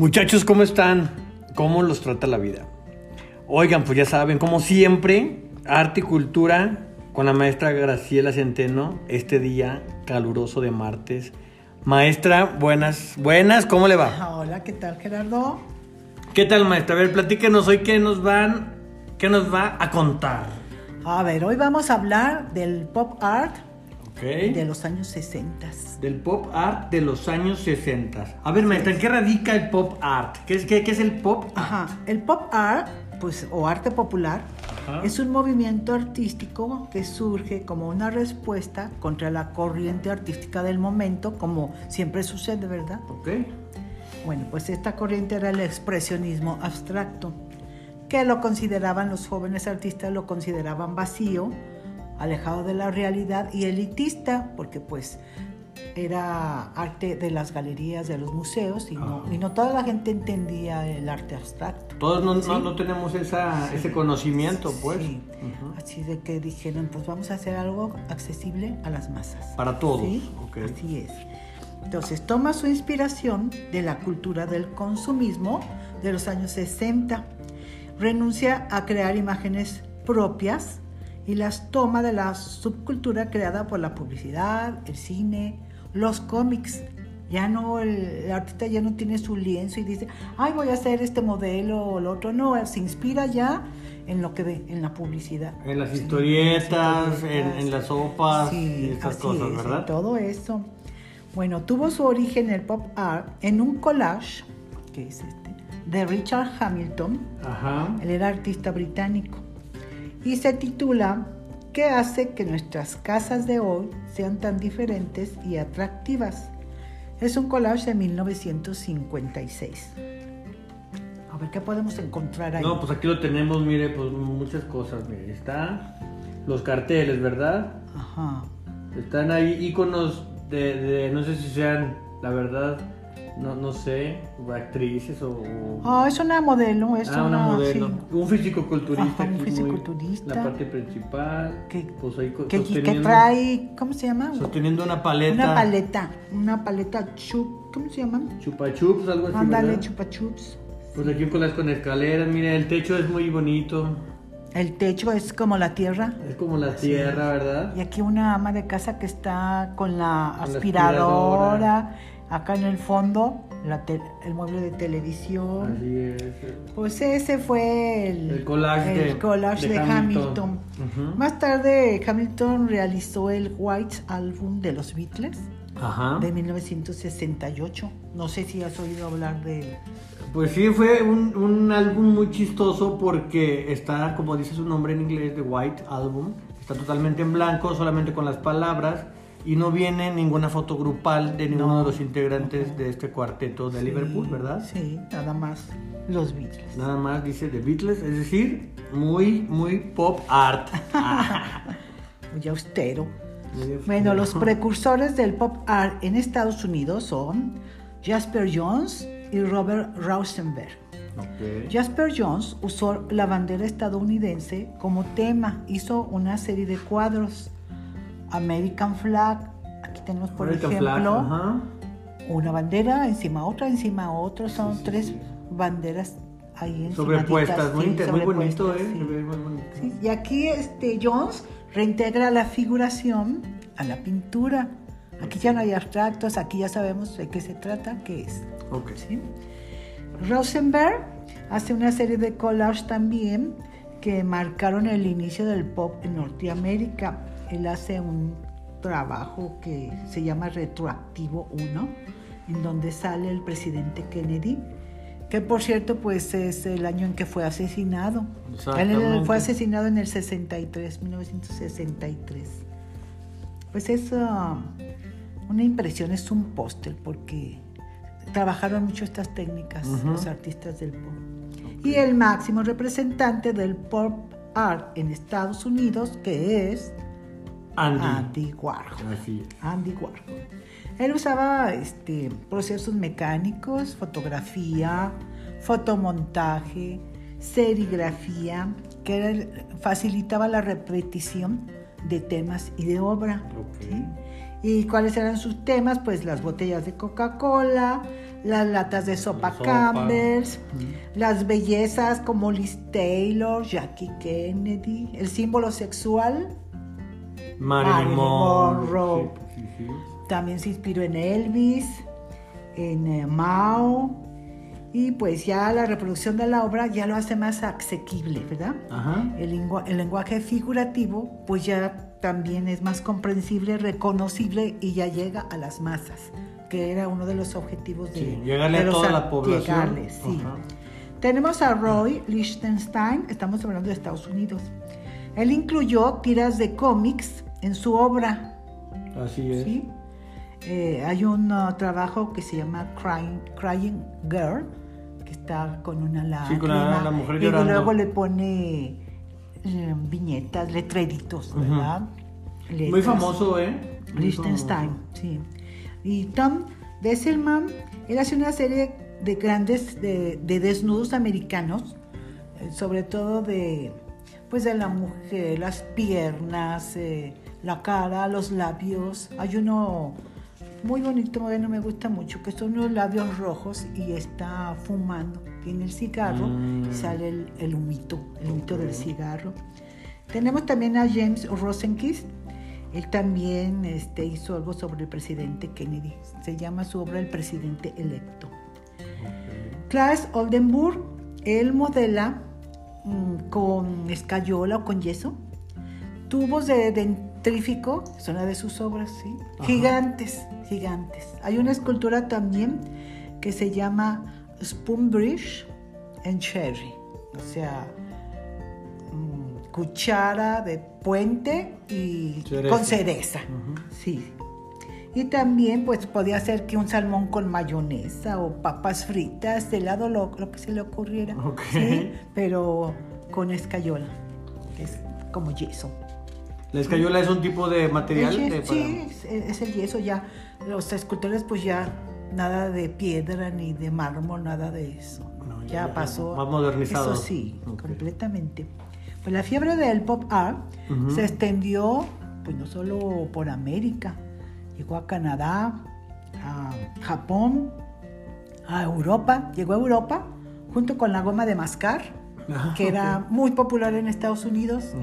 Muchachos, ¿cómo están? ¿Cómo los trata la vida? Oigan, pues ya saben, como siempre, arte y cultura con la maestra Graciela Centeno, este día caluroso de martes. Maestra, buenas, buenas, ¿cómo le va? Ah, Hola, ¿qué tal Gerardo? ¿Qué tal, maestra? A ver, platíquenos hoy qué nos van, qué nos va a contar. A ver, hoy vamos a hablar del pop art Ok. de los años 60. Del pop art de los años 60. A ver, maestra, ¿en qué radica el pop art? ¿Qué es, qué, qué es el pop art? Ajá, el pop art, pues, o arte popular, Ajá. es un movimiento artístico que surge como una respuesta contra la corriente artística del momento, como siempre sucede, ¿verdad? Ok. Bueno, pues esta corriente era el expresionismo abstracto, que lo consideraban los jóvenes artistas, lo consideraban vacío, alejado de la realidad y elitista, porque pues era arte de las galerías, de los museos, y no, y no toda la gente entendía el arte abstracto. Todos no, no- Sí. no tenemos esa, ese conocimiento, pues. Sí. Así de que dijeron, pues vamos a hacer algo accesible a las masas. Para todos. Sí, ok. así es. Entonces toma su inspiración de la cultura del consumismo de los años 60. Renuncia a crear imágenes propias y las toma de la subcultura creada por la publicidad, el cine, los cómics. Ya no, el, el artista ya no tiene su lienzo y dice, ay, voy a hacer este modelo o lo otro. No, se inspira ya en lo que ve, en la publicidad. En las Sí, historietas, en las en, en las sopas, Sí, estas así cosas, es, ¿verdad? todo eso. Bueno, tuvo su origen el pop art en un collage, que es este, de Richard Hamilton. Ajá. Él era artista británico. Y se titula ¿Qué hace que nuestras casas de hoy sean tan diferentes y atractivas? Es un collage de 1956. A ver qué podemos encontrar ahí. No, pues aquí lo tenemos, mire, pues muchas cosas. Mire, está los carteles, ¿verdad? Ajá. Están ahí iconos de, de- no sé si sean, la verdad, no, no sé, actrices o... Ah, es una modelo, es Ah, una modelo. sí. Un físico-culturista Ajá, un fisiculturista. la parte principal. Que- pues ahí que, trae, ¿cómo se llama? sosteniendo una paleta. Una paleta, una paleta chup, ¿cómo se llama? Chupa chups, algo así. Ándale, ¿verdad? chupa chups. Pues aquí con las con escaleras, mire, el techo es muy bonito. El techo es como la tierra. Es como la tierra, ¿verdad? Y aquí una ama de casa que está con la Con la aspiradora. Acá en el fondo, la te- el mueble de televisión. Así es. Pues ese fue el, El collage el de- collage de de, Hamilton. Más tarde Hamilton realizó el White Album de los Beatles Ajá. de 1968. No sé si has oído hablar de él. Pues sí, fue un, un álbum muy chistoso porque está, como dice su nombre en inglés, The White Album. Está totalmente en blanco, solamente con las palabras. Y no viene ninguna foto grupal de ninguno No. de los integrantes de este cuarteto de Liverpool, ¿verdad? Sí, nada más los Beatles. Nada más dice The Beatles, es decir, muy, muy pop art. Muy austero. Muy Bueno, los precursores del pop art en Estados Unidos son Jasper Jones y Robert Rauschenberg. Jasper Jones usó la bandera estadounidense como tema, hizo una serie de cuadros. American Flag, aquí tenemos por American ejemplo Flag, una bandera encima otra, encima otra, son Sí, tres sí. banderas ahí Sobrepuestas, muy, sí, muy bonito, ¿eh? muy bonito. Y aquí este, Jones reintegra la figuración a la pintura. Aquí ya no hay abstractos, aquí ya sabemos de qué se trata, qué es. Ok. ¿sí? Rosenberg hace una serie de collages también que marcaron el inicio del pop en Norteamérica. Él hace un trabajo que se llama Retroactivo 1, en donde sale el presidente Kennedy, que por cierto pues es el año en que fue asesinado. Él fue asesinado en el 63, 1963. Pues es ah, una impresión, es un póster, porque trabajaron mucho estas técnicas los artistas del pop. Y el máximo representante del pop art en Estados Unidos, que es Andy. Andy Warhol. Así es. Andy Warhol. Él usaba este, procesos mecánicos, fotografía, fotomontaje, serigrafía, que era facilitaba la repetición de temas y de obra. ¿Y cuáles eran sus temas? Pues las botellas de Coca-Cola, las latas de sopa, sopa. Campbell's, las bellezas como Liz Taylor, Jackie Kennedy, el símbolo sexual Marilyn Monroe. Sí, sí, sí. también se inspiró en Elvis, en eh, Mao, y pues ya la reproducción de la obra ya lo hace más asequible, ¿verdad? Ajá. El, lengua- el lenguaje figurativo pues ya también es más comprensible, reconocible y ya llega a las masas, que era uno de los objetivos de, Sí, llegarle de a toda la población. llegarle, sí. Ajá. Tenemos a Roy Lichtenstein, estamos hablando de Estados Unidos. Él incluyó tiras de cómics en su obra, Así es. ¿sí? Eh, hay un uh, trabajo que se llama Crying, Crying Girl, que está con una lágrima. Sí, con la- la mujer y llorando. luego le pone eh, viñetas, letreritos, ¿verdad? Muy Letras. famoso, ¿eh? Muy Liechtenstein, sí. Y Tom Besselman, él hace una serie de grandes, de, de desnudos americanos, eh, sobre todo de, pues de la mujer, las piernas, eh, la cara, los labios. Hay uno muy bonito, bueno, me gusta mucho, que son unos labios rojos y está fumando. Tiene el cigarro Mm. y sale el, el humito, el humito del cigarro. Tenemos también a James Rosenquist. Él también este, hizo algo sobre el presidente Kennedy. Se llama su obra El presidente electo. Ok. Klaas Oldenburg, él modela mm, con escayola o con yeso tubos de dentrífico, es una de sus obras, ¿sí? Ajá. Gigantes, gigantes. Hay una escultura también que se llama Spoon Bridge en Cherry, o sea, mm, cuchara de puente y Cereza. con cereza, sí. Y también pues podía ser que un salmón con mayonesa o papas fritas, de helado lo, lo que se le ocurriera. ¿sí? pero con escayola, que es como yeso. La escayola es un tipo de material. El de- sí, es, es el yeso ya. Los escultores pues ya nada de piedra ni de mármol, nada de eso. No, ya- ya, pasó. más modernizado. Eso sí, completamente. Pues la fiebre del pop art se extendió pues no solo por América, llegó a Canadá, a Japón, a Europa, llegó a Europa junto con la goma de mascar, Ah, que era muy popular en Estados Unidos.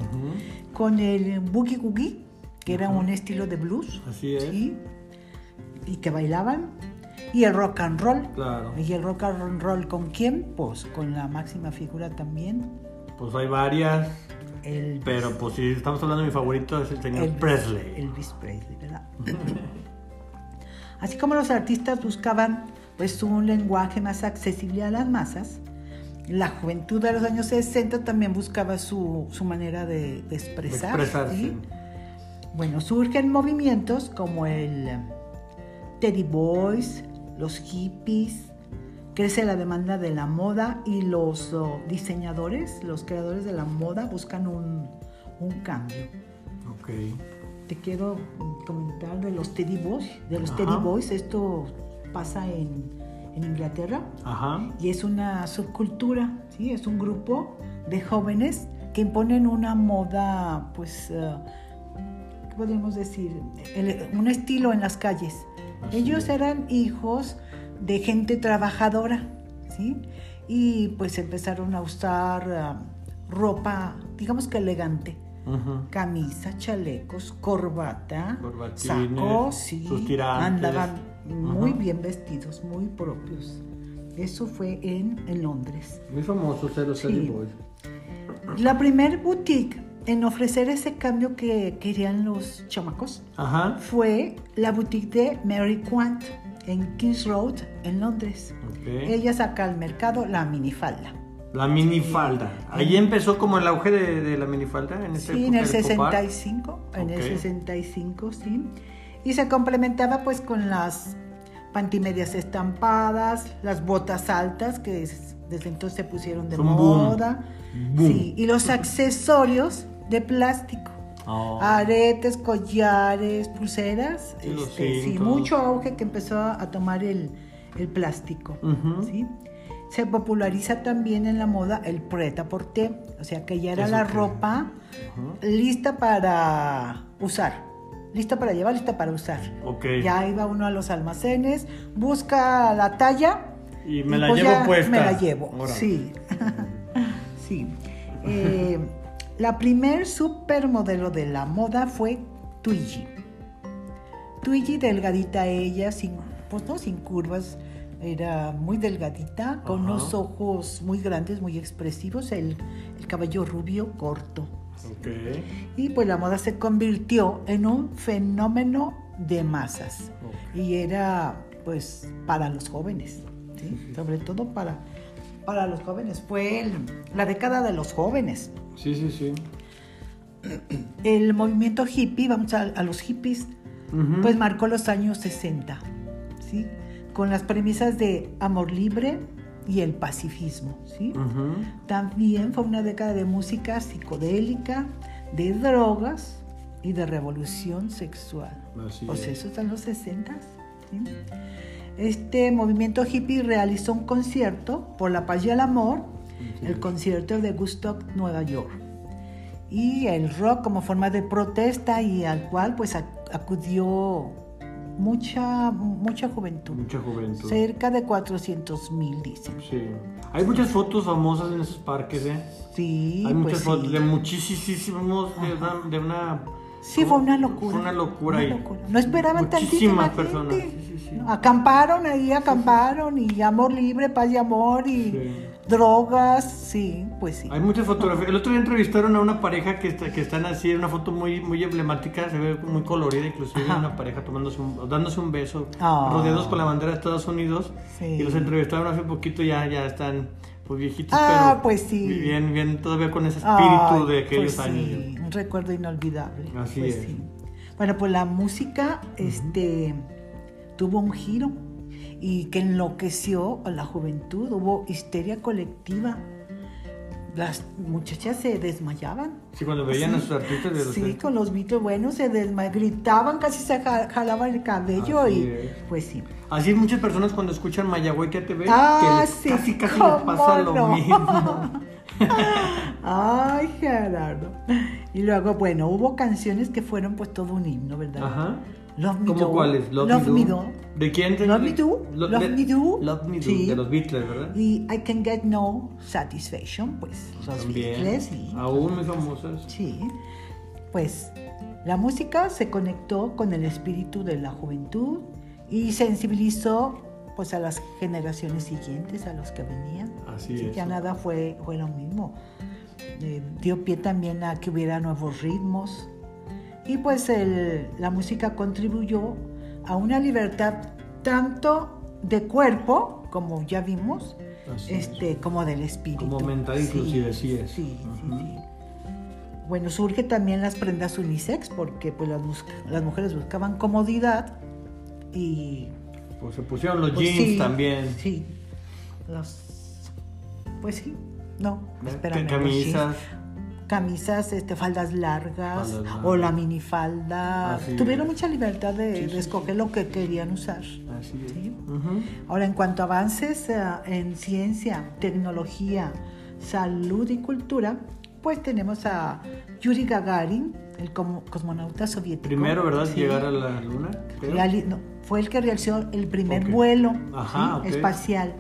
Con el boogie woogie, que era un estilo de blues. Así es. ¿sí? Y que bailaban. Y el rock and roll. Claro. ¿Y el rock and roll con quién? Pues con la máxima figura también. Pues hay varias. El Pero pues si estamos hablando de mi favorito es el señor Elvis- Presley. Elvis Presley, ¿verdad? Así como los artistas buscaban pues un lenguaje más accesible a las masas, la juventud de los años 60 también buscaba su, su manera de, de expresar. ¿sí? Bueno, surgen movimientos como el Teddy Boys, los hippies, crece la demanda de la moda y los oh, diseñadores, los creadores de la moda buscan un, un cambio. Ok. Te quiero comentar de los Teddy Boys. De los Ajá. Teddy Boys, esto pasa en, en Inglaterra Ajá. y es una subcultura, ¿sí? Es un grupo de jóvenes que imponen una moda, pues, eh, ¿qué podemos decir? El- un estilo en las calles. Así Ellos es. eran hijos de gente trabajadora, ¿sí? Y pues empezaron a usar ah, ropa, digamos que elegante camisa, chalecos, corbata, sacos, sí, sus tirantes. andaban muy Ajá. bien vestidos, muy propios. Eso fue en, en Londres. Muy famoso ser los Sí. Boys. La primer boutique en ofrecer ese cambio que querían los chamacos Ajá. fue la boutique de Mary Quant en Kings Road, en Londres. Ok. Ella saca al mercado la minifalda. La minifalda. Ahí empezó como el auge de, de la minifalda en esa Sí, en el del pop art. 65, en el Ok. 65, sí. Y se complementaba pues con las pantimedias estampadas, las botas altas que es- desde entonces se pusieron de boom. moda. Boom. Sí, y los accesorios de plástico. Oh. Aretes, collares, pulseras. Este, sí, cintos. mucho auge que empezó a tomar el, el plástico. ¿sí? Se populariza también en la moda el prêt-à-porter, o sea que ya era ¿Eso la qué? ropa lista para usar, lista para llevar, lista para usar. Ok. Ya iba uno a los almacenes, busca la talla. Y me la pues llevo puesta. Me la llevo, Órale. sí. sí. Eh, la primer supermodelo de la moda fue Twiggy. Twiggy, delgadita ella, sin, pues no sin curvas, era muy delgadita, con Ajá. unos ojos muy grandes, muy expresivos, el, el cabello rubio corto. Ok. Y pues la moda se convirtió en un fenómeno de masas. Ok. Y era pues para los jóvenes, ¿sí? sobre todo para, para los jóvenes. Fue el- la década de los jóvenes. Sí, sí, sí. El movimiento hippie, vamos a, a los hippies, pues marcó los años 60, ¿sí? con las premisas de amor libre y el pacifismo. ¿sí? Ujú. También fue una década de música psicodélica, de drogas y de revolución sexual. Así Pues es. eso está en los 60. ¿sí? Este movimiento hippie realizó un concierto por la paz y el amor, Así el concierto de Woodstock, Nueva York. Y el rock como forma de protesta y al cual pues ac- acudió mucha, mucha juventud. Mucha juventud. Cerca de 400 mil, dicen. Sí. Hay muchas fotos famosas en esos parques, ¿eh? Sí, Hay muchas pues fotos sí. de muchísimos, de una, de una... Sí, fue una locura. Fue una locura. Una locura. No esperaban Muchísimas tantísima personas. gente. Sí, sí, sí. No, Acamparon ahí, acamparon y amor libre, paz y amor y. drogas, sí, pues sí. Hay muchas fotografías. El otro día entrevistaron a una pareja que, está, que están así, una foto muy, muy emblemática, se ve muy colorida, inclusive Ajá. una pareja tomándose un- dándose un beso, Ah. rodeados con la bandera de Estados Unidos. Sí. Y los entrevistaron hace poquito, ya, ya están pues viejitos, Ah, pero pues sí. bien, bien, todavía con ese espíritu de aquellos pues años. sí, un recuerdo inolvidable. Así pues es. sí. Bueno, pues la música este, tuvo un giro y que enloqueció a la juventud, hubo histeria colectiva. Las muchachas se desmayaban. Sí, cuando veían a sus artistas de los Sí, con los Beatles, bueno, se desma gritaban, casi se ja- jalaban el cabello Así y es. pues sí. Así muchas personas cuando escuchan Mayagüey TV, Ah, que sí, casi casi ¿cómo les pasa lo no? mismo. Ay, Gerardo. Y luego, bueno, hubo canciones que fueron pues todo un himno, ¿verdad? Ajá. Love Me ¿Cómo Do. cuáles? Love, Me Do. ¿De quién? Love Me Do. Lo- Love de- Me Do. Love Me Do, Sí. de los Beatles, ¿verdad? Y I Can Get No Satisfaction, pues los También. Beatles, sí. Aún muy famosas. Sí. Pues la música se conectó con el espíritu de la juventud y sensibilizó pues a las generaciones siguientes, a los que venían. Así Sí, es. Ya nada fue, fue lo mismo. Eh, dio pie también a que hubiera nuevos ritmos. Y pues el- la música contribuyó a una libertad tanto de cuerpo, como ya vimos, Así es. este, como del espíritu. Como mental inclusive, sí es. Sí, sí, Ujú. sí. Bueno, surge también las prendas unisex porque pues las, mujeres buscaban comodidad y Pues se pusieron los pues, jeans sí, también. Sí. Los pues sí. No, espérame, los jeans. Camisas. este, faldas largas Faldas largas. o la minifalda. Así Tuvieron es. mucha libertad de, Sí, de sí, escoger lo que querían usar. Así es. Sí. Ujú. Ahora, en cuanto a avances eh, en ciencia, tecnología, salud y cultura, pues tenemos a Yuri Gagarin, el como- cosmonauta soviético. Primero, ¿verdad? Llegar a la luna. no, fue el que realizó el primer vuelo espacial.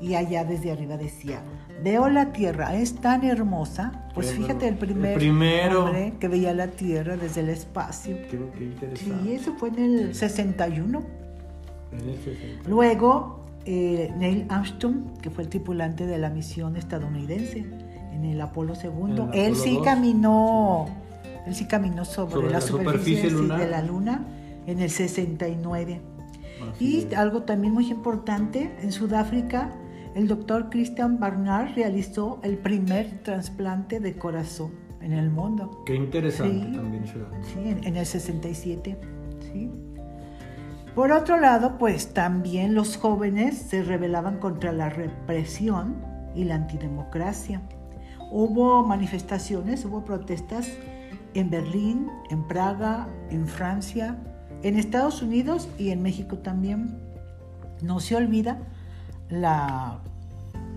Y allá desde arriba decía, veo la Tierra, es tan hermosa. Pues Qué fíjate, el primer El primero. hombre que veía la Tierra desde el espacio. Qué, interesante. Sí, eso fue en el 61. En sentido. Luego, eh, Neil Armstrong, que fue el tripulante de la misión estadounidense en el Apolo II, el él Apolo sí 2. caminó, él sí caminó sobre, Sobre la, la superficie, superficie sí, lunar. de la Luna en el 69. Así Y es. algo también muy importante, en Sudáfrica, el doctor Christian Barnard realizó el primer trasplante de corazón en el mundo. Qué interesante Sí. también. Sí, en, en el 67. ¿sí? Por otro lado, pues también los jóvenes se rebelaban contra la represión y la antidemocracia. Hubo manifestaciones, hubo protestas en Berlín, en Praga, en Francia, en Estados Unidos y en México también. No se olvida la,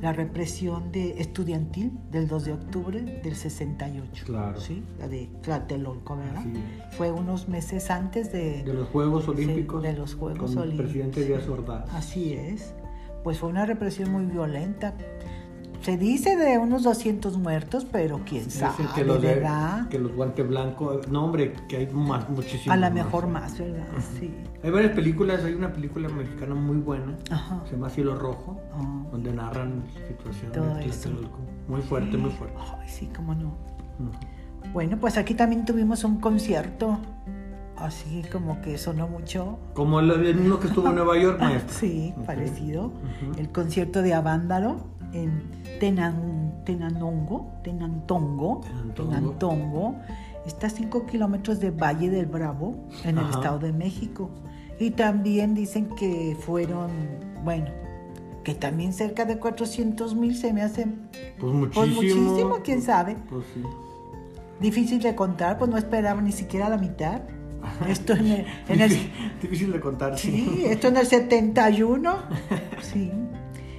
la represión de estudiantil del 2 de octubre del 68. Claro. Sí, la de Tlatelolco, ¿verdad? Fue unos meses antes de, De los Juegos Olímpicos. de los Juegos con el Olímpicos. presidente Díaz Ordaz. Así es. Pues fue una represión muy violenta. Se dice de unos 200 muertos, pero quién sabe, que los, de- ¿verdad? que los guantes blancos. No, hombre, que hay más, muchísimos. A lo mejor más, ¿verdad? Sí. Hay varias películas. Hay una película mexicana muy buena. Ajá. Se llama Cielo Rojo. Ah. Donde narran situaciones de. Muy fuerte, muy fuerte. Ay, sí, cómo no. Bueno, pues aquí también tuvimos un concierto, así como que sonó mucho. Como el, mismo que estuvo en Nueva York, maestro. Sí, parecido. El concierto de Avándaro en Tenan, Tenanongo, Tenantongo, Tenantongo. Está a 5 kilómetros de Valle del Bravo, en el Ajá. Estado de México. Y también dicen que fueron, bueno, que también cerca de 400 mil se me hace Pues muchísimo. pues muchísimo, quién sabe. Pues sí. Difícil de contar, pues no esperaba ni siquiera la mitad. Esto en el, en el- Difícil, difícil de contar, sí. sí, esto en el 71. Sí.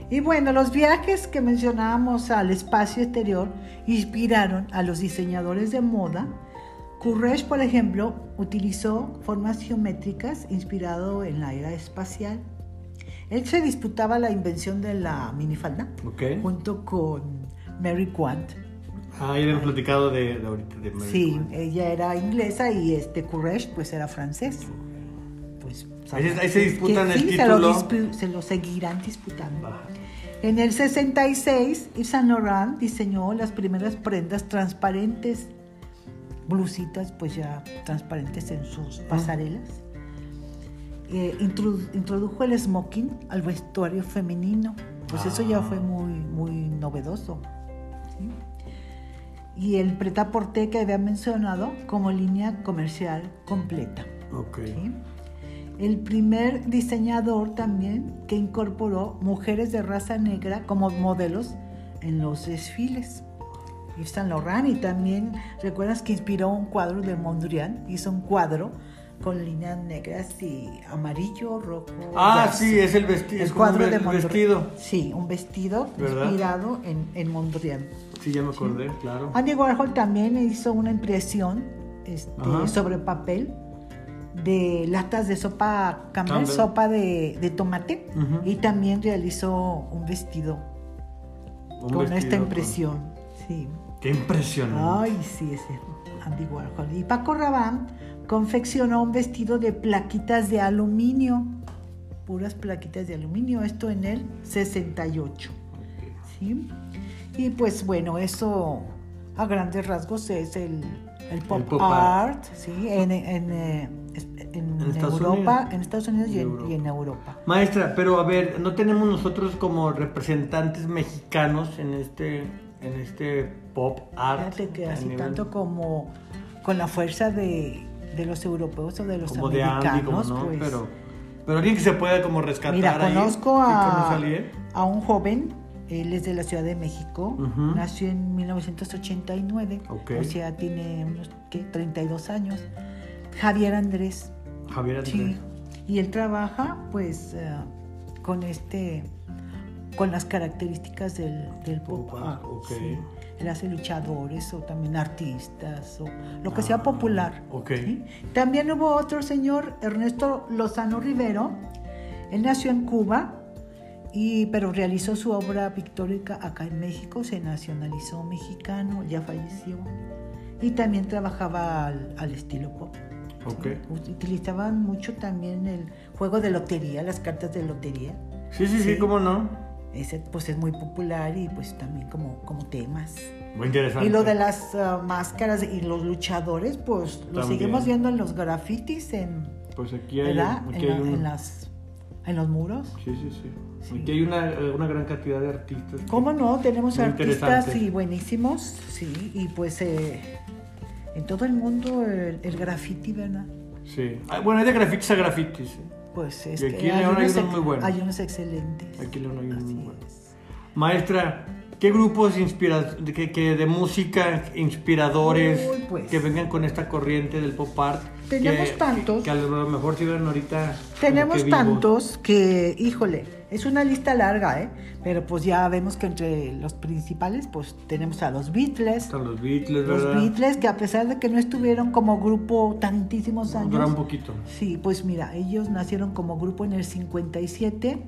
Y bueno, los viajes que mencionábamos al espacio exterior inspiraron a los diseñadores de moda. Courrèges, por ejemplo, utilizó formas geométricas inspirado en la era espacial. Él se disputaba la invención de la minifalda Ok. junto con Mary Quant. Ah, ya habíamos platicado de, de ahorita de Mary Sí, Quant. ella era inglesa y este Courrèges pues era francés. Ahí se- se que- disputan el sí, Se lo, título. se lo seguirán disputando. Va. En el 66, Yves Saint Laurent diseñó las primeras prendas transparentes, blusitas pues ya transparentes en sus pasarelas. Eh, introdu- introdujo el smoking al vestuario femenino, pues eso ya Ah. fue muy, muy novedoso. ¿sí? Y el pretaporté que había mencionado como línea comercial completa. Ok. ¿sí? El primer diseñador también que incorporó mujeres de raza negra como modelos en los desfiles. Yves Saint Laurent y también recuerdas que inspiró un cuadro de Mondrian, hizo un cuadro con líneas negras y amarillo, rojo. Ah, sí, es el, vesti- el es como un cuadro de Mondrian. vestido. Sí, un vestido ¿Verdad? inspirado en, en Mondrian. Sí, ya me acordé, claro. Andy Warhol también hizo una impresión este, sobre papel de latas de sopa Campbell, Campbell. sopa de, de tomate, y también realizó un vestido Un con vestido esta con- impresión. Sí. Qué impresionante. Ay, sí, ese Andy Warhol. Y Paco Rabanne confeccionó un vestido de plaquitas de aluminio, puras plaquitas de aluminio, esto en el 68. ¿sí? Y pues bueno, eso a grandes rasgos es el, el pop, pop art, ¿sí? en, en, eh, en Europa, Unidos. en Estados Unidos y en, Europa. y en Europa. Maestra, pero a ver, ¿no tenemos nosotros como representantes mexicanos en este, en este pop art? Fíjate que así nivel- tanto como con la fuerza de, de los europeos o de los como de americanos, Andy, como no, pues, pero, pero alguien que se pueda como rescatar Mira, conozco ¿sí a, alguien? a un joven, él es de la Ciudad de México, Ujú. nació en 1989, Ok. o sea, tiene unos ¿qué? 32 años. Javier Andrés, Javier Andrés. sí, y él trabaja pues eh, con este, con las características del, del pop Pop art, ok. sí. Él hace luchadores o también artistas o lo que sea Ah, popular. ok. ¿sí? También hubo otro señor, Ernesto Lozano Rivero. Él nació en Cuba, y, pero realizó su obra pictórica acá en México, se nacionalizó mexicano, ya falleció. Y también trabajaba al, al estilo pop. Ok. ¿sí? Utilizaban mucho también el juego de lotería, las cartas de lotería. Sí, sí, sí, Sí. cómo no. Ese pues es muy popular y pues también como, como temas. Muy interesante. Y lo de las ah, máscaras y los luchadores, pues lo seguimos viendo en los grafitis, en, Pues aquí hay, aquí hay en las, en los muros. Sí, sí, sí. Sí. Aquí hay una, una gran cantidad de artistas. que- ¿Cómo no? Tenemos artistas y buenísimos, sí, y pues eh, en todo el mundo el, el graffiti, ¿verdad? Sí. Ah, bueno, hay de grafitis a grafitis. ¿eh? Pues es Y que aquí en León hay unos muy buenos. hay unos excelentes. Aquí en León hay unos muy buenos. es. Maestra, ¿qué grupos inspira de, que, que de música inspiradores Uy, pues. que vengan con esta corriente del pop art tenemos que- tantos. Que, a lo mejor si ven ahorita. Tenemos que tantos que, híjole, es una lista larga, ¿eh? Pero pues ya vemos que entre los principales, pues tenemos a los Beatles. Están los Beatles, Los ¿verdad? Beatles, que a pesar de que no estuvieron como grupo tantísimos años. Un poquito. Sí, pues mira, ellos nacieron como grupo en el 57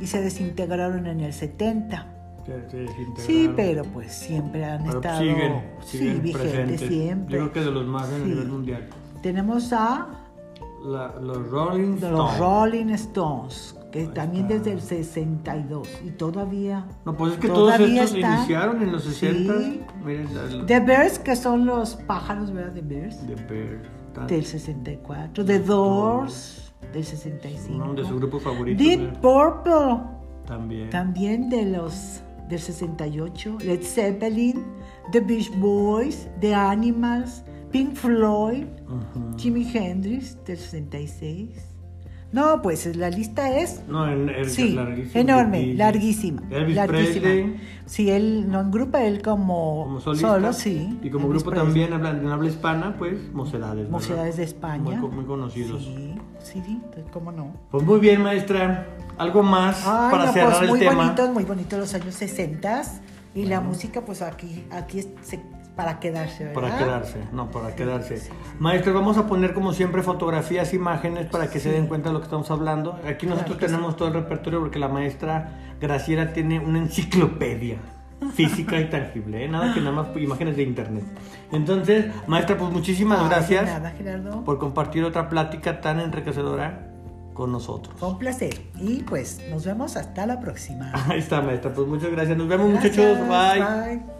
y se desintegraron en el 70. Sí, pero pues siempre han Pero estado siguen, sí, vigentes siempre. Yo creo que de los más en Sí. el nivel mundial. Tenemos a La- los Rolling Stones. los Rolling Stones, que Ahí también está. desde el 62 y todavía No, pues es que todos estos están. iniciaron en los 60. Sí. Miren, la- la- The Bears, que son los pájaros, ¿verdad? The Bears, The Bears, del 64. The Doors, del 65. uno de sus grupos favoritos. Deep. Purple, También. también de los del 68. Led Zeppelin, The Beach Boys, The Animals, Pink Floyd, Ujú. Jimi Hendrix, del 66. No, pues la lista es No, en, en- Sí, larguísimo. enorme, larguísima. Elvis larguísima. Presley. Sí, él no engrupa él como, Como solista. solo, sí. Y como Elvis grupo Presley. también habla, en habla hispana, pues Mocedades. Mocedades de España. Muy, muy conocidos. Sí, sí, cómo no. Pues muy bien, maestra. Algo más Ay, para no, cerrar pues el muy tema. bonitos, muy bonitos los años 60 y la música, pues aquí, aquí se- para quedarse, ¿verdad? Para quedarse, no, para quedarse. Maestro, vamos a poner como siempre fotografías, imágenes para que se den cuenta de lo que estamos hablando. Aquí nosotros Claro tenemos todo el repertorio porque la maestra Graciela tiene una enciclopedia física y tangible, ¿eh? nada que nada más imágenes de internet. Entonces, maestra, pues muchísimas gracias nada, Gerardo. por compartir otra plática tan enriquecedora con nosotros. Un placer. Y pues nos vemos hasta la próxima. Ahí está, maestra, pues muchas gracias. Nos vemos Gracias, muchachos, bye. bye.